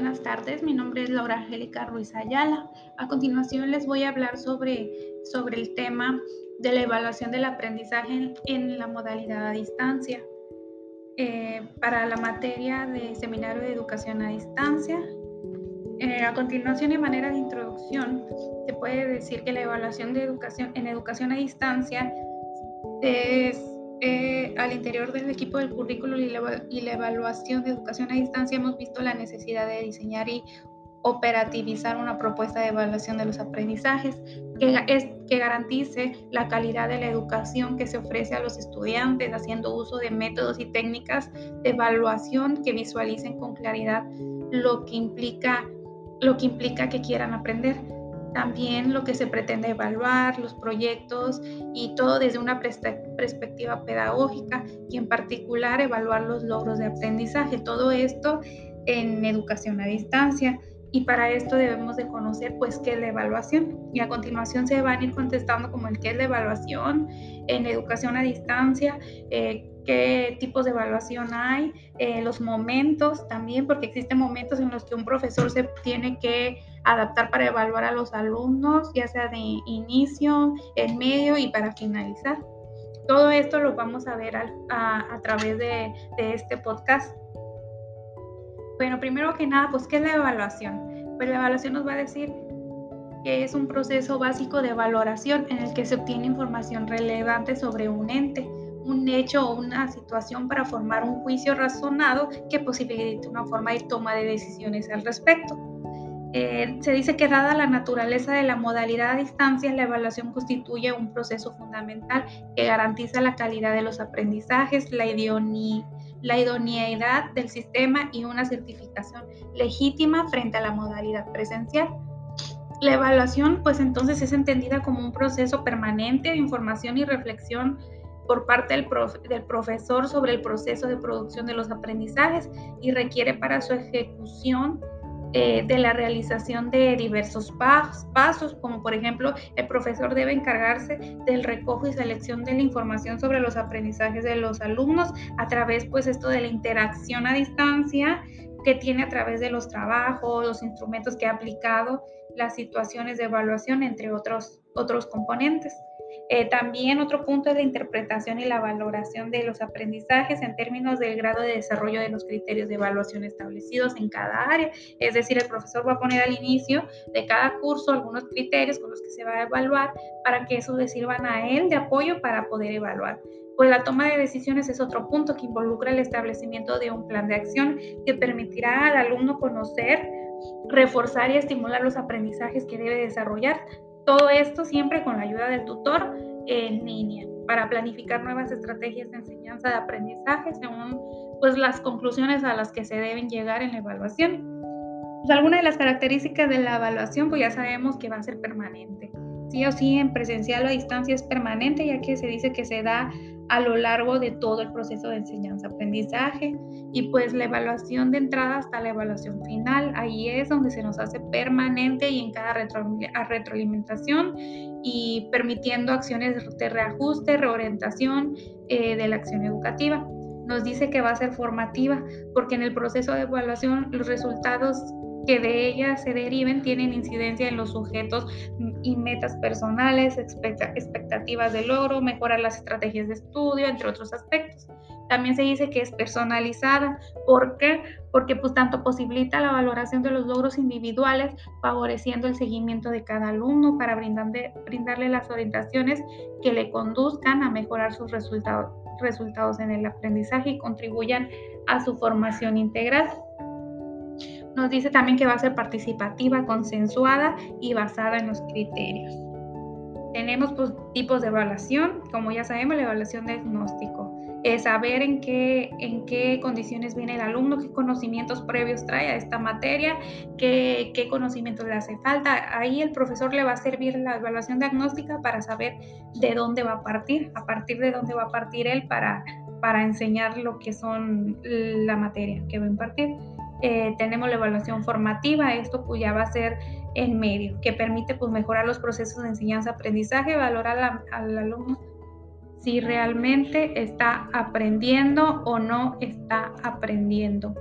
buenas tardes. Mi nombre es Laura Angélica Ruiz Ayala. A continuación les voy a hablar sobre, sobre el tema de la evaluación del aprendizaje en, la modalidad a distancia. Eh, para la materia de Seminario de Educación a Distancia, eh, a continuación, en manera de introducción, se puede decir que la evaluación de educación en educación a distancia es eh, al interior del equipo del currículo y la, evaluación de educación a distancia hemos visto la necesidad de diseñar y operativizar una propuesta de evaluación de los aprendizajes que, es, que garantice la calidad de la educación que se ofrece a los estudiantes, haciendo uso de métodos y técnicas de evaluación que visualicen con claridad lo que implica, lo que, implica que quieran aprender también lo que se pretende evaluar, los proyectos y todo desde una perspectiva pedagógica y en particular evaluar los logros de aprendizaje. Todo esto en educación a distancia y para esto debemos de conocer pues qué es la evaluación y a continuación se van a ir contestando como el qué es la evaluación en educación a distancia, eh, qué tipos de evaluación hay, eh, los momentos también, porque existen momentos en los que un profesor se tiene que adaptar para evaluar a los alumnos, ya sea de inicio, en medio y para finalizar. Todo esto lo vamos a ver a, través de, este podcast. Bueno, primero que nada, pues, ¿qué es la evaluación? Pues la evaluación nos va a decir que es un proceso básico de valoración en el que se obtiene información relevante sobre un ente un hecho o una situación para formar un juicio razonado que posibilite una forma de toma de decisiones al respecto. Eh, se dice que dada la naturaleza de la modalidad a distancia, la evaluación constituye un proceso fundamental que garantiza la calidad de los aprendizajes, la, la idoneidad del sistema y una certificación legítima frente a la modalidad presencial. La evaluación, pues entonces es entendida como un proceso permanente de información y reflexión por parte del, del, profesor sobre el proceso de producción de los aprendizajes y requiere para su ejecución eh, de la realización de diversos pasos, como por ejemplo el profesor debe encargarse del recojo y selección de la información sobre los aprendizajes de los alumnos a través pues esto de la interacción a distancia que tiene a través de los trabajos, los instrumentos que ha aplicado, las situaciones de evaluación, entre otros, otros componentes. Eh, también otro punto es la interpretación y la valoración de los aprendizajes en términos del grado de desarrollo de los criterios de evaluación establecidos en cada área. Es decir, el profesor va a poner al inicio de cada curso algunos criterios con los que se va a evaluar para que eso le sirvan a él de apoyo para poder evaluar. Pues la toma de decisiones es otro punto que involucra el establecimiento de un plan de acción que permitirá al alumno conocer, reforzar y estimular los aprendizajes que debe desarrollar, todo esto siempre con la ayuda del tutor en línea para planificar nuevas estrategias de enseñanza de aprendizaje según pues, las conclusiones a las que se deben llegar en la evaluación. Pues, algunas de las características de la evaluación pues ya sabemos que va a ser permanente. Sí o sí, en presencial o a distancia es permanente, ya que se dice que se da a lo largo de todo el proceso de enseñanza-aprendizaje y pues la evaluación de entrada hasta la evaluación final, ahí es donde se nos hace permanente y en cada retroalimentación y permitiendo acciones de reajuste, reorientación eh, de la acción educativa. Nos dice que va a ser formativa porque en el proceso de evaluación los resultados que de ellas se deriven tienen incidencia en los sujetos y metas personales, expectativas de logro, mejorar las estrategias de estudio, entre otros aspectos. También se dice que es personalizada. ¿Por qué? Porque pues tanto posibilita la valoración de los logros individuales, favoreciendo el seguimiento de cada alumno para brindarle las orientaciones que le conduzcan a mejorar sus resultados, resultados en el aprendizaje y contribuyan a su formación integral. Nos dice también que va a ser participativa, consensuada y basada en los criterios. Tenemos pues, tipos de evaluación, como ya sabemos, la evaluación diagnóstico. Es saber en qué, en qué condiciones viene el alumno, qué conocimientos previos trae a esta materia, qué, qué conocimientos le hace falta. Ahí el profesor le va a servir la evaluación diagnóstica para saber de dónde va a partir, a partir de dónde va a partir él para, para enseñar lo que son la materia que va a impartir. Eh, tenemos la evaluación formativa, esto pues ya va a ser en medio, que permite pues mejorar los procesos de enseñanza-aprendizaje, valorar al alumno si realmente está aprendiendo o no está aprendiendo.